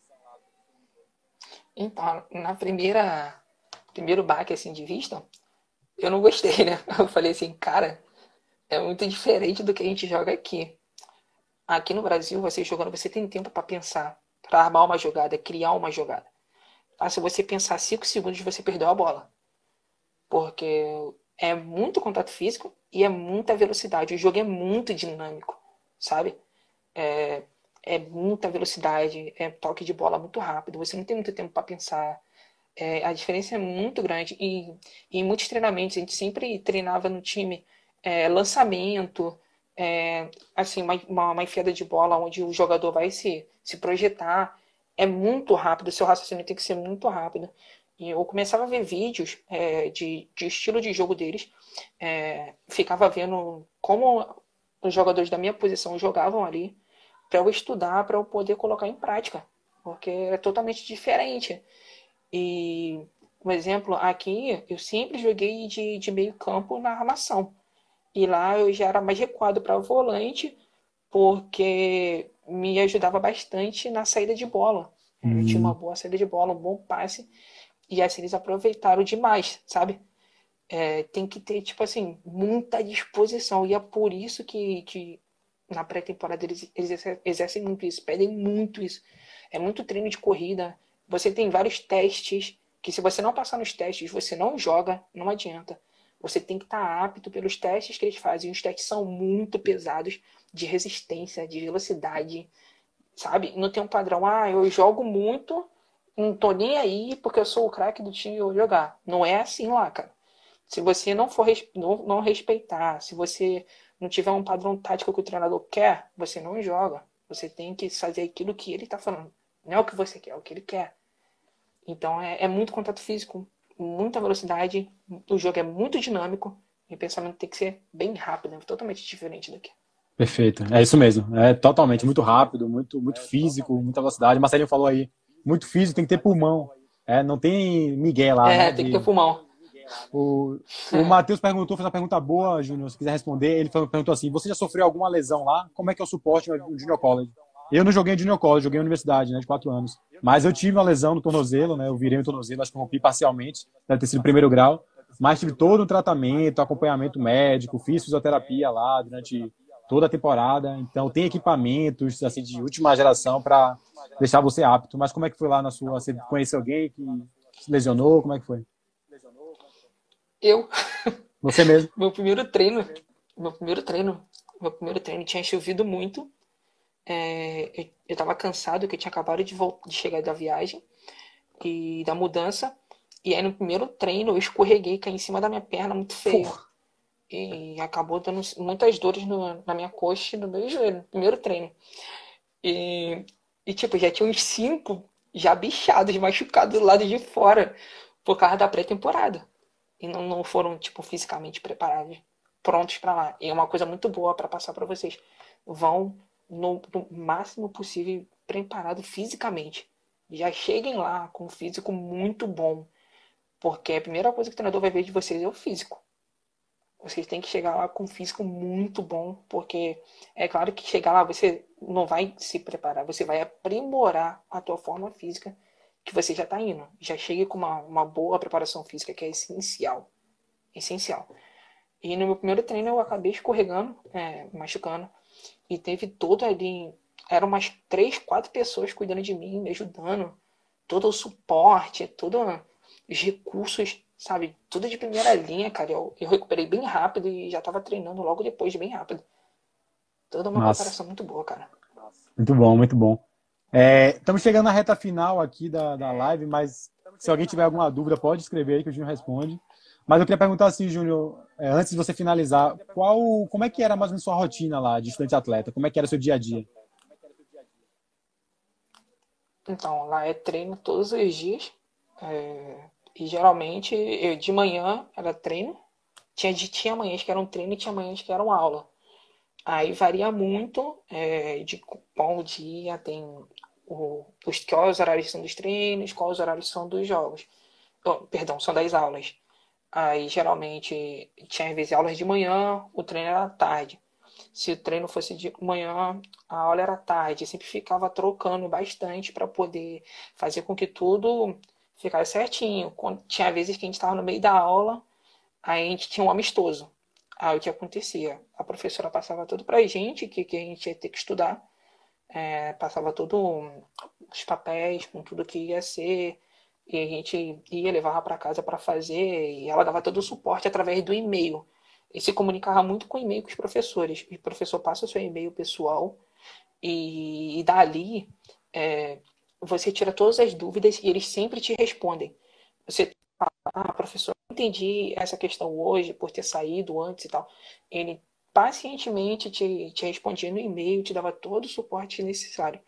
Então, na primeira primeiro baque assim de vista, eu não gostei, né? Eu falei assim, cara, é muito diferente do que a gente joga aqui. Aqui no Brasil, você jogando, você tem tempo para pensar, para armar uma jogada, criar uma jogada. Ah, se você pensar cinco segundos, você perdeu a bola. Porque é muito contato físico e é muita velocidade. O jogo é muito dinâmico, sabe? É, é muita velocidade, é toque de bola muito rápido, você não tem muito tempo para pensar. É, a diferença é muito grande. E, em muitos treinamentos, a gente sempre treinava no time é, lançamento, é, assim, uma, uma, uma enfiada de bola onde o jogador vai se, se projetar. É muito rápido, seu raciocínio tem que ser muito rápido. E eu começava a ver vídeos é, de, de estilo de jogo deles, é, ficava vendo como os jogadores da minha posição jogavam ali, para eu estudar, para eu poder colocar em prática, porque é totalmente diferente. E, um exemplo, aqui eu sempre joguei de, de meio campo na armação, e lá eu já era mais recuado para volante, porque me ajudava bastante na saída de bola. Eu tinha uma boa saída de bola, um bom passe e assim, eles aproveitaram demais, sabe? É, tem que ter, tipo assim, muita disposição. E é por isso que, que na pré-temporada eles, eles exercem muito isso, pedem muito isso. É muito treino de corrida. Você tem vários testes que se você não passar nos testes, você não joga, não adianta. Você tem que estar apto pelos testes que eles fazem. Os testes são muito pesados de resistência, de velocidade, sabe? Não tem um padrão, ah, eu jogo muito, não tô nem aí porque eu sou o craque do time e vou jogar. Não é assim lá, cara. Se você não for não, respeitar, se você não tiver um padrão tático que o treinador quer, você não joga. Você tem que fazer aquilo que ele tá falando. Não é o que você quer, é o que ele quer. Então é, é muito contato físico, muita velocidade, o jogo é muito dinâmico e o pensamento tem que ser bem rápido, é totalmente diferente daqui. Perfeito, é isso mesmo. É totalmente muito rápido, muito, muito físico, muita velocidade. Marcelinho falou aí muito físico, tem que ter pulmão. É, não tem Miguel lá. É, né, tem de... que ter pulmão. O, o Matheus perguntou, fez uma pergunta boa, Júnior, se quiser responder. Ele perguntou assim: você já sofreu alguma lesão lá? Como é que é o suporte no Junior College? Eu não joguei em Junior College, joguei em universidade, né, de quatro anos. Mas eu tive uma lesão no tornozelo, né? Eu virei o tornozelo, acho que rompi parcialmente, deve ter sido primeiro grau. Mas tive todo o tratamento, acompanhamento médico, fiz fisioterapia lá durante toda a temporada. Então tem equipamentos assim de última geração para deixar você apto. Mas como é que foi lá na sua? Você conheceu alguém que se lesionou? Como é que foi? Eu. Você mesmo? meu primeiro treino, meu primeiro treino, meu primeiro treino tinha chovido muito. É, eu, eu tava cansado, que eu tinha acabado de, voltar, de chegar da viagem e da mudança. E aí no primeiro treino eu escorreguei, caí em cima da minha perna muito feio. E acabou dando muitas dores no, na minha coxa e no meu joelho, no primeiro treino. E, e tipo, já tinha uns cinco já bichados, machucados do lado de fora, por causa da pré-temporada. E não, não foram, tipo, fisicamente preparados, prontos para lá. E é uma coisa muito boa para passar para vocês. Vão no, no máximo possível preparado fisicamente. Já cheguem lá com um físico muito bom. Porque a primeira coisa que o treinador vai ver de vocês é o físico. Vocês têm que chegar lá com um físico muito bom, porque é claro que chegar lá você não vai se preparar, você vai aprimorar a tua forma física que você já está indo. Já chegue com uma, uma boa preparação física, que é essencial. Essencial. E no meu primeiro treino eu acabei escorregando, é, machucando, e teve todo ali. Eram umas três, quatro pessoas cuidando de mim, me ajudando. Todo o suporte, todos os recursos sabe? Tudo de primeira linha, cara. Eu, eu recuperei bem rápido e já tava treinando logo depois, bem rápido. Toda uma Nossa. preparação muito boa, cara. Muito bom, muito bom. É, estamos chegando na reta final aqui da, da live, mas se alguém tiver alguma dúvida, pode escrever aí que o Júnior responde. Mas eu queria perguntar assim, Júnior, é, antes de você finalizar, qual, como é que era mais ou menos sua rotina lá de estudante atleta? Como é que era seu dia a dia? Então, lá é treino todos os dias. É, e geralmente, eu, de manhã era treino. Tinha, tinha manhãs que eram treino e tinha manhãs que eram aula. Aí varia muito é, de qual dia tem o, os, quais horários são dos treinos, quais os horários são dos jogos. Oh, perdão, são das aulas. Aí geralmente tinha vezes aulas de manhã, o treino era à tarde. Se o treino fosse de manhã, a aula era tarde. sempre ficava trocando bastante para poder fazer com que tudo ficar certinho. Quando, tinha vezes que a gente estava no meio da aula, aí a gente tinha um amistoso. Aí o que acontecia? A professora passava tudo pra gente, que, que a gente ia ter que estudar. É, passava todos os papéis com tudo que ia ser. E a gente ia, levava para casa para fazer. E ela dava todo o suporte através do e-mail. E se comunicava muito com e-mail com os professores. O professor passa o seu e-mail pessoal. E, e dali, é, você tira todas as dúvidas e eles sempre te respondem. Você ah, professor, entendi essa questão hoje por ter saído antes e tal. Ele pacientemente te, te respondia no e-mail, te dava todo o suporte necessário.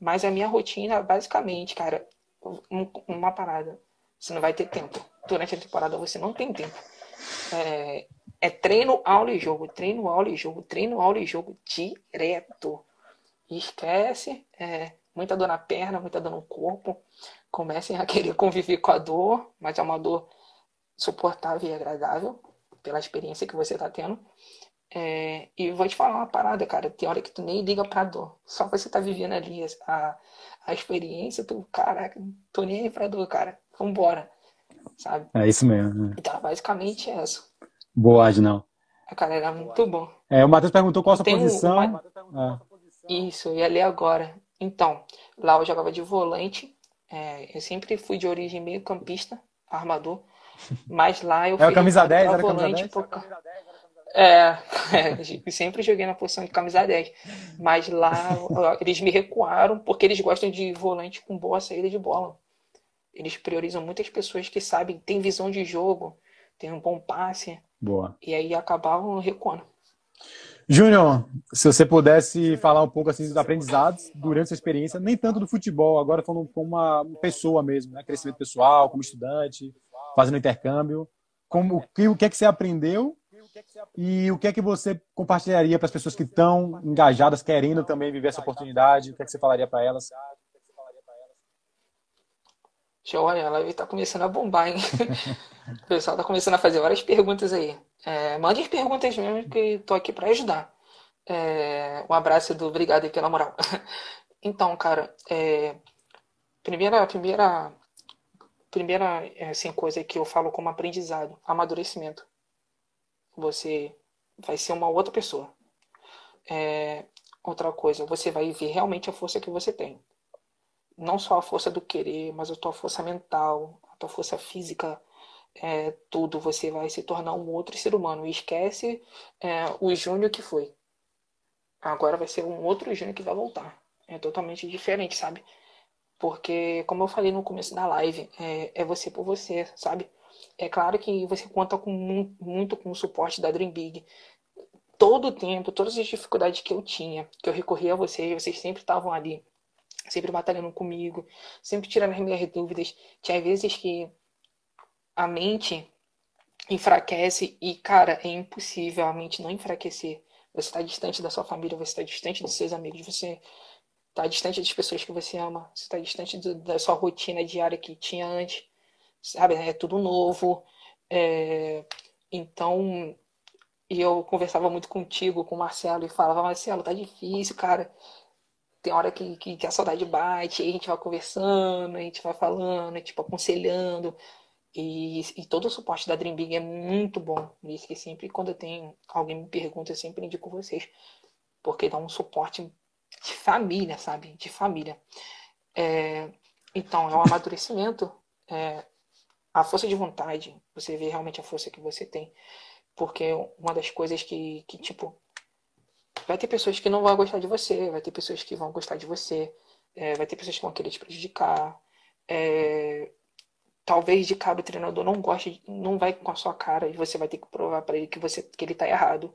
Mas a minha rotina, basicamente, cara, uma parada. Você não vai ter tempo. Durante a temporada você não tem tempo. É, é treino, aula e jogo, treino, aula e jogo, treino, aula e jogo direto. Esquece. É, muita dor na perna, muita dor no corpo, comecem a querer conviver com a dor, mas é uma dor suportável e agradável pela experiência que você está tendo. É, e vou te falar uma parada, cara. Tem hora que tu nem liga pra dor. Só você tá vivendo ali a, a experiência, tu, caraca, tô nem aí pra dor, cara. Vambora. Sabe? É isso mesmo. Né? Então, basicamente é isso. Boa, Adnão. Cara, era muito bom. É, o Matheus perguntou qual a sua Tem posição. Uma... É. Isso, eu ia ler agora. Então, lá eu jogava de volante. É, eu sempre fui de origem meio campista, armador. Mas lá eu fui. É a camisa 10, era volante camisa 10? Por... É, é, sempre joguei na posição de camisa 10. Mas lá eles me recuaram porque eles gostam de volante com boa saída de bola. Eles priorizam muitas pessoas que sabem, têm visão de jogo, têm um bom passe. Boa. E aí acabavam recuando. Júnior, se você pudesse falar um pouco assim dos aprendizados durante sua experiência, nem tanto do futebol, agora falando como uma pessoa mesmo, né? crescimento pessoal, como estudante, fazendo intercâmbio, como o que, o que é que você aprendeu e o que é que você compartilharia para as pessoas que estão engajadas, querendo também viver essa oportunidade, o que é que você falaria para elas? Joia, ela está começando a bombar, hein? o pessoal está começando a fazer várias perguntas aí. É, mande as perguntas mesmo, que estou aqui para ajudar. É, um abraço do obrigado aí pela moral. então, cara, é, primeira, primeira, primeira assim, coisa que eu falo como aprendizado, amadurecimento. Você vai ser uma outra pessoa. É, outra coisa, você vai ver realmente a força que você tem não só a força do querer, mas a tua força mental, a tua força física, é, tudo. Você vai se tornar um outro ser humano. E esquece é, o Júnior que foi. Agora vai ser um outro Júnior que vai voltar. É totalmente diferente, sabe? Porque, como eu falei no começo da live, é, é você por você, sabe? É claro que você conta com muito, muito com o suporte da Dream Big. Todo o tempo, todas as dificuldades que eu tinha, que eu recorria a vocês, vocês sempre estavam ali, sempre batalhando comigo, sempre tirando as minhas dúvidas. Tinha vezes que a mente enfraquece e, cara, é impossível a mente não enfraquecer. Você está distante da sua família, você está distante dos seus amigos, você está distante das pessoas que você ama, você está distante do, da sua rotina diária que tinha antes, sabe? É tudo novo. É... Então, e eu conversava muito contigo, com o Marcelo, e falava, Marcelo, tá difícil, cara. Tem hora que, que, que a saudade bate, aí a gente vai conversando, a gente vai falando, tipo, aconselhando. E, e, todo o suporte da Dream Big é muito bom. Isso que sempre quando tenho alguém me pergunta, eu sempre indico vocês. Porque dá um suporte de família, sabe? De família. É, então, é um amadurecimento. É, a força de vontade, você vê realmente a força que você tem. Porque uma das coisas que, que tipo, vai ter pessoas que não vão gostar de você, vai ter pessoas que vão gostar de você, é, vai ter pessoas que vão querer te prejudicar. É, talvez de cara o treinador não goste, não vai com a sua cara e você vai ter que provar para ele que você que ele tá errado.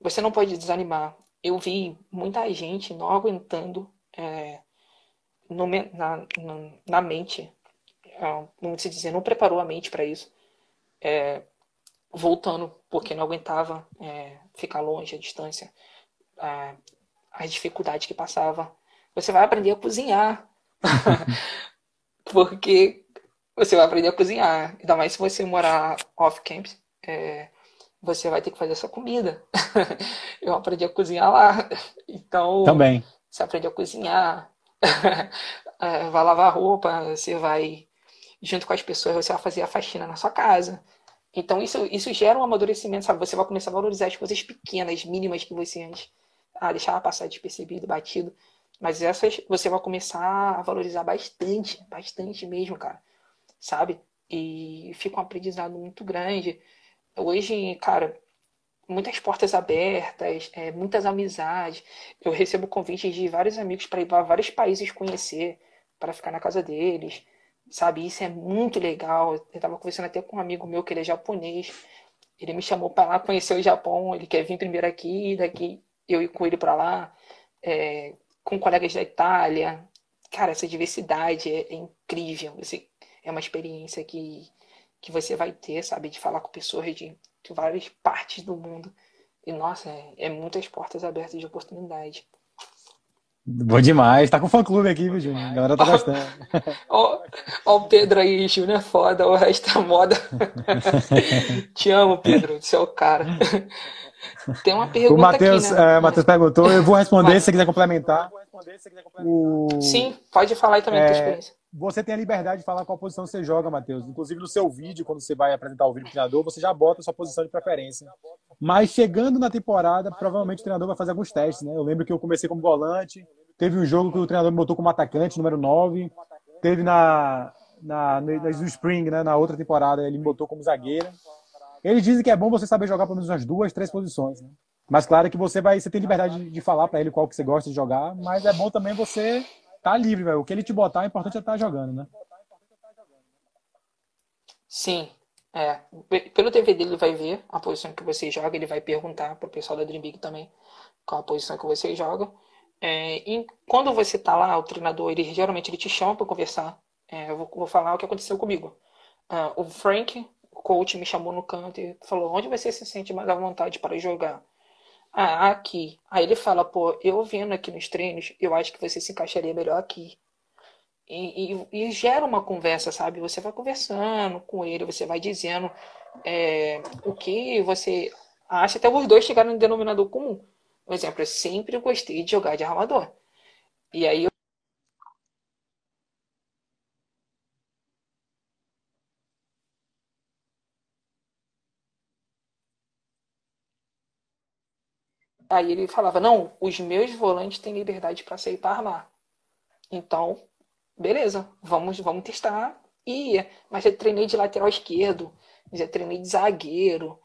Você não pode desanimar. Eu vi muita gente não aguentando é, no, na, na, na, mente, é, vamos dizer, não preparou a mente para isso, é, voltando porque não aguentava é, ficar longe, a distância, é, as dificuldades que passava. Você vai aprender a cozinhar. porque você vai aprender a cozinhar. Ainda mais se você morar off-campus, é, você vai ter que fazer essa comida. eu aprendi a cozinhar lá. Então. Também. Você aprende a cozinhar, é, vai lavar roupa, você vai, junto com as pessoas, você vai fazer a faxina na sua casa. Então isso, isso gera um amadurecimento, sabe? Você vai começar a valorizar as coisas pequenas, mínimas que você antes ah, deixava passar despercebido, batido. Mas essas você vai começar a valorizar bastante, bastante mesmo, cara sabe? E fica um aprendizado muito grande. Hoje, cara, muitas portas abertas, é, muitas amizades. Eu recebo convites de vários amigos para ir para vários países conhecer, para ficar na casa deles, sabe? Isso é muito legal. Eu estava conversando até com um amigo meu que ele é japonês. Ele me chamou para lá conhecer o Japão. Ele quer vir primeiro aqui, daqui eu ir com ele para lá, é, com colegas da Itália. Cara, essa diversidade é, é incrível. Você é uma experiência que, que você vai ter, sabe? De falar com pessoas de, de várias partes do mundo. E, nossa, é, é muitas portas abertas de oportunidade. Bom demais. Tá com fã-clube aqui, viu, Júnior? A galera tá gostando. Ó, ó o Pedro aí, Júnior é foda, o resto é moda. Te amo, Pedro, você é o cara. Tem uma pergunta o Matheus, aqui, né? é, Matheus perguntou, eu vou responder se você quiser complementar. O... Sim, pode falar aí também é, experiência você tem a liberdade de falar qual posição você joga, Matheus. Inclusive no seu vídeo, quando você vai apresentar o vídeo do treinador, você já bota a sua posição de preferência. Mas chegando na temporada, provavelmente o treinador vai fazer alguns testes, né? Eu lembro que eu comecei como volante, teve um jogo que o treinador me botou como atacante, número 9. Teve na, na, no Spring, né? Na outra temporada, ele me botou como zagueiro. Eles dizem que é bom você saber jogar pelo menos umas duas, três posições, né? Mas claro que você vai, você tem liberdade de falar para ele qual que você gosta de jogar, mas é bom também você tá livre, velho. O que ele te botar, é importante é estar tá jogando, né? Sim. É. Pelo TV dele, ele vai ver a posição que você joga, ele vai perguntar pro pessoal da Dream Big também qual a posição que você joga. É, e quando você tá lá, o treinador, ele geralmente ele te chama para conversar. É, eu vou, vou, falar o que aconteceu comigo. Uh, o Frank, o coach, me chamou no canto e falou: onde você se sente mais à vontade para jogar? Ah, aqui. Aí ele fala, pô, eu vendo aqui nos treinos, eu acho que você se encaixaria melhor aqui. E, e, e gera uma conversa, sabe? Você vai conversando com ele, você vai dizendo é, o que você acha, até os dois chegarem no denominador comum. Por exemplo, eu sempre gostei de jogar de armador. E aí eu Aí ele falava: não, os meus volantes têm liberdade para sair para armar. Então, beleza, vamos, vamos testar. E mas já treinei de lateral esquerdo, já treinei de zagueiro,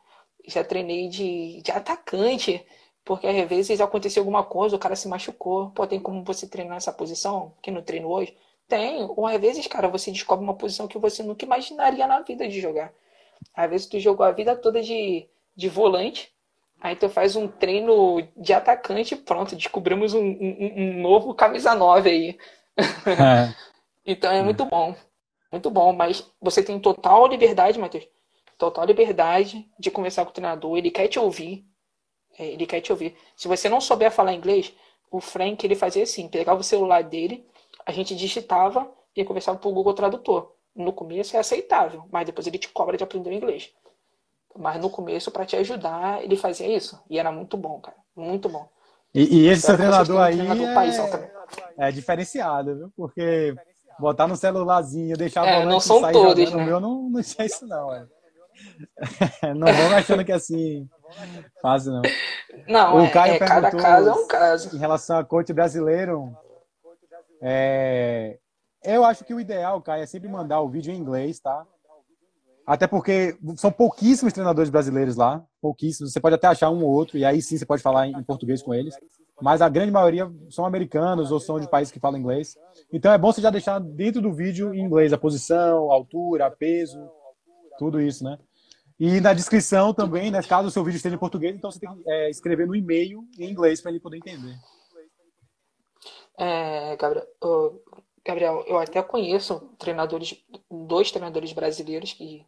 já treinei de, de atacante, porque às vezes aconteceu alguma coisa, o cara se machucou. Pô, tem como você treinar essa posição? Que não treino hoje? Tem. Ou às vezes, cara, você descobre uma posição que você nunca imaginaria na vida de jogar. Às vezes tu jogou a vida toda de, de volante, aí tu faz um treino de atacante pronto, descobrimos um, um, um novo camisa 9 aí. É. então é muito bom. Muito bom, mas você tem total liberdade, Matheus. Total liberdade de conversar com o treinador. Ele quer te ouvir. É, ele quer te ouvir. Se você não souber falar inglês, o Frank ele fazia assim: pegava o celular dele, a gente digitava e conversava pro Google Tradutor. No começo é aceitável, mas depois ele te cobra de aprender o inglês. Mas no começo, para te ajudar, ele fazia isso. E era muito bom, cara. Muito bom. E, e esse seu treinador aí é... é diferenciado, viu? Porque botar no celularzinho, deixar é, não são sair todos, jogando, né? meu não, não sei isso não, é. não vão achando que é assim fácil não. Não, o é, Caio é, cada caso é um caso. Em relação a coach brasileiro, é, eu acho que o ideal, Caio, é sempre mandar o vídeo em inglês, tá? Até porque são pouquíssimos treinadores brasileiros lá, pouquíssimos. Você pode até achar um ou outro, e aí sim você pode falar em português com eles mas a grande maioria são americanos ou são de países que falam inglês. Então é bom você já deixar dentro do vídeo em inglês a posição, a altura, peso, tudo isso, né? E na descrição também, né, caso o seu vídeo esteja em português, então você tem que é, escrever no e-mail em inglês para ele poder entender. É, Gabriel, Gabriel, eu até conheço treinadores, dois treinadores brasileiros que,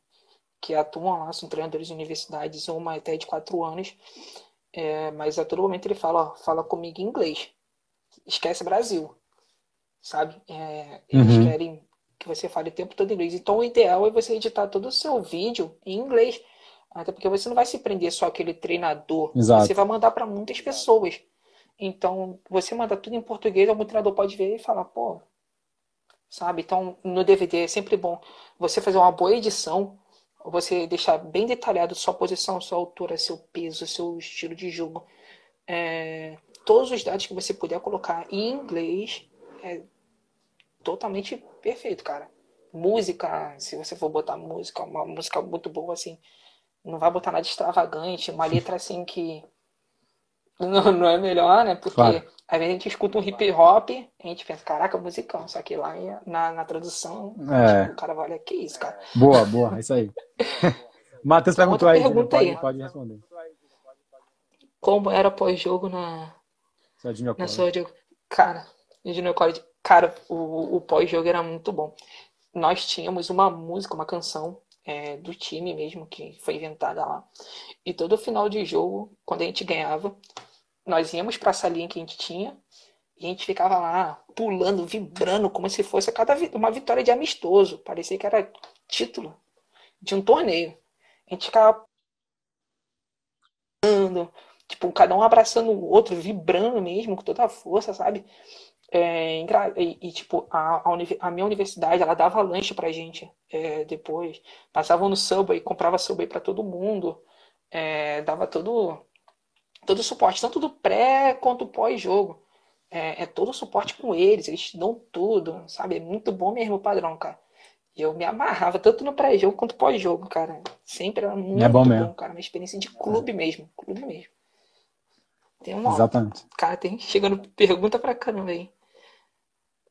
que atuam lá, são treinadores de universidades, uma até de quatro anos, é, mas a todo momento ele fala, fala comigo em inglês. Esquece Brasil. Sabe? É, eles uhum. querem que você fale o tempo todo em inglês. Então o ideal é você editar todo o seu vídeo em inglês. Até porque você não vai se prender só aquele treinador. Exato. Você vai mandar para muitas pessoas. Então, você manda tudo em português, algum treinador pode ver e falar, pô, sabe? Então, no DVD é sempre bom você fazer uma boa edição, você deixar bem detalhado sua posição, sua altura, seu peso, seu estilo de jogo. É, todos os dados que você puder colocar em inglês é totalmente perfeito, cara. Música, se você for botar música, uma música muito boa, assim, não vai botar nada extravagante, uma letra assim que não, não é melhor, né? Porque claro. Às vezes a gente escuta um hip hop a gente pensa, caraca, musicão. Só que lá na, na tradução, é. tipo, o cara vai olhar, que isso, cara. Boa, boa, é isso aí. Matheus perguntou aí, pergunta aí. Pode, pode, responder. Como era pós-jogo na. Na sua jogo. Cara, Junior College. Cara, o, o pós-jogo era muito bom. Nós tínhamos uma música, uma canção é, do time mesmo, que foi inventada lá. E todo final de jogo, quando a gente ganhava, nós íamos para a salinha que a gente tinha e a gente ficava lá pulando, vibrando, como se fosse cada uma vitória de amistoso. Parecia que era título de um torneio. A gente ficava tipo, cada um abraçando o outro, vibrando mesmo, com toda a força, sabe? É, e, e, tipo, a, a, a, minha universidade, ela dava lanche pra gente é, depois. Passavam no Subway, comprava Subway para todo mundo. É, dava todo, todo o suporte, tanto do pré quanto pós-jogo. É, é todo o suporte com eles, eles dão tudo, sabe? É muito bom mesmo o padrão, cara. E eu me amarrava tanto no pré-jogo quanto pós-jogo, cara. Sempre era muito é bom, bom, cara. Uma experiência de clube mesmo, clube mesmo. Tem uma... Exatamente. Cara, tem chegando pergunta pra caramba aí.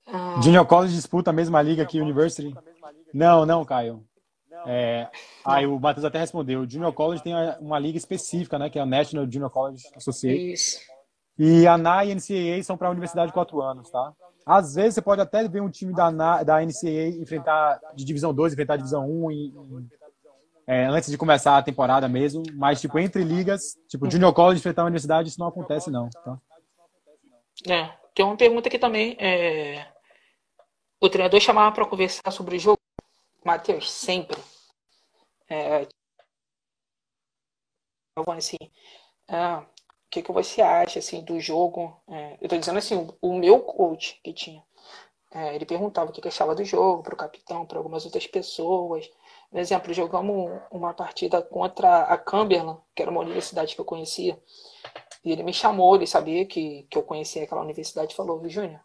Ah. Junior College disputa a mesma liga que University? Não, não, Caio. É, aí o Matheus até respondeu. O Junior College tem uma liga específica, né? Que é a National Junior College Association. Isso. E a NA e a NCAA são para a universidade de quatro anos, tá? Às vezes você pode até ver um time da, NA, da NCAA enfrentar de divisão 2, enfrentar a divisão 1 um em, é, antes de começar a temporada mesmo, mas tipo entre ligas, tipo Junior College enfrentar a universidade, isso não acontece não, tá? É, tem uma pergunta aqui também, é... o treinador chamava para conversar sobre o jogo, Matheus, sempre. É... assim, ah, o que, que você acha assim do jogo? É, eu tô dizendo assim, o, o meu coach que tinha, é, ele perguntava o que, que achava do jogo para o capitão, para algumas outras pessoas. Por exemplo, jogamos uma partida contra a Cumberland, que era uma universidade que eu conhecia. E ele me chamou, ele sabia que, que eu conhecia aquela universidade e falou, Júnior,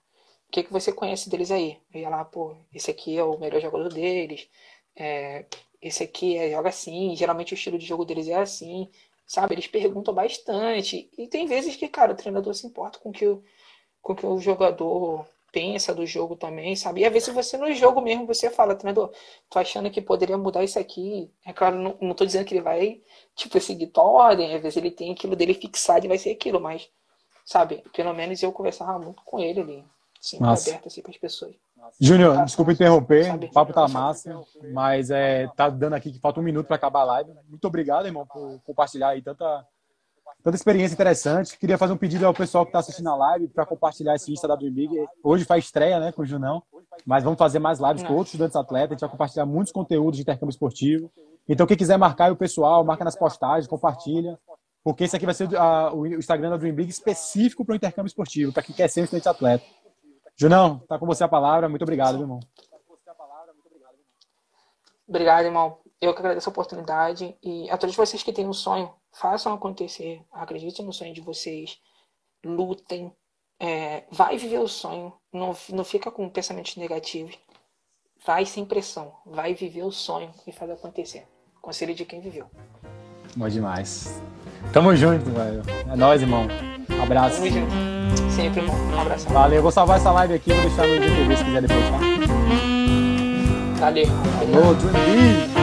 o que, que você conhece deles aí? Eu ia lá, pô, esse aqui é o melhor jogador deles, é, esse aqui é, joga assim, geralmente o estilo de jogo deles é assim, sabe? Eles perguntam bastante. E tem vezes que, cara, o treinador se importa com que o, com que o jogador pensa do jogo também, sabe? E às vezes você no jogo mesmo você fala, treinador, tô achando que poderia mudar isso aqui. É claro, não, não tô dizendo que ele vai, tipo, seguir tua ordem, às vezes ele tem aquilo dele fixado e vai ser aquilo, mas, sabe, pelo menos eu conversava muito com ele ali, sempre Nossa. aberto assim com as pessoas. Júnior, tá, desculpa interromper, sabe? o papo tá massa, mas é, tá dando aqui que falta um minuto para acabar a live. Muito obrigado, irmão, por compartilhar aí tanta tanta experiência interessante. Queria fazer um pedido ao pessoal que está assistindo a live para compartilhar esse Insta da Dream Big. Hoje faz estreia, né, com o Junão, mas vamos fazer mais lives com outros estudantes atletas. A gente vai compartilhar muitos conteúdos de intercâmbio esportivo. Então, quem quiser marcar o pessoal, marca nas postagens, compartilha, porque esse aqui vai ser a, o Instagram da Dream Big específico para o intercâmbio esportivo, para quem quer ser um estudante atleta. Junão, tá com você a palavra. Muito obrigado, irmão. Obrigado, irmão. Eu que agradeço a oportunidade e a todos vocês que têm um sonho façam acontecer, acreditem no sonho de vocês, lutem, é, vai viver o sonho, não, não fica com pensamentos negativos, vai sem pressão, vai viver o sonho e fazer acontecer. Conselho de quem viveu. Bom demais. Tamo junto, velho. É nóis, irmão. Abraço. Sempre. Um abraço. Valeu. Vou salvar essa live aqui, vou deixar no IGTV se quiser depois, tá? Valeu. Alô, Dream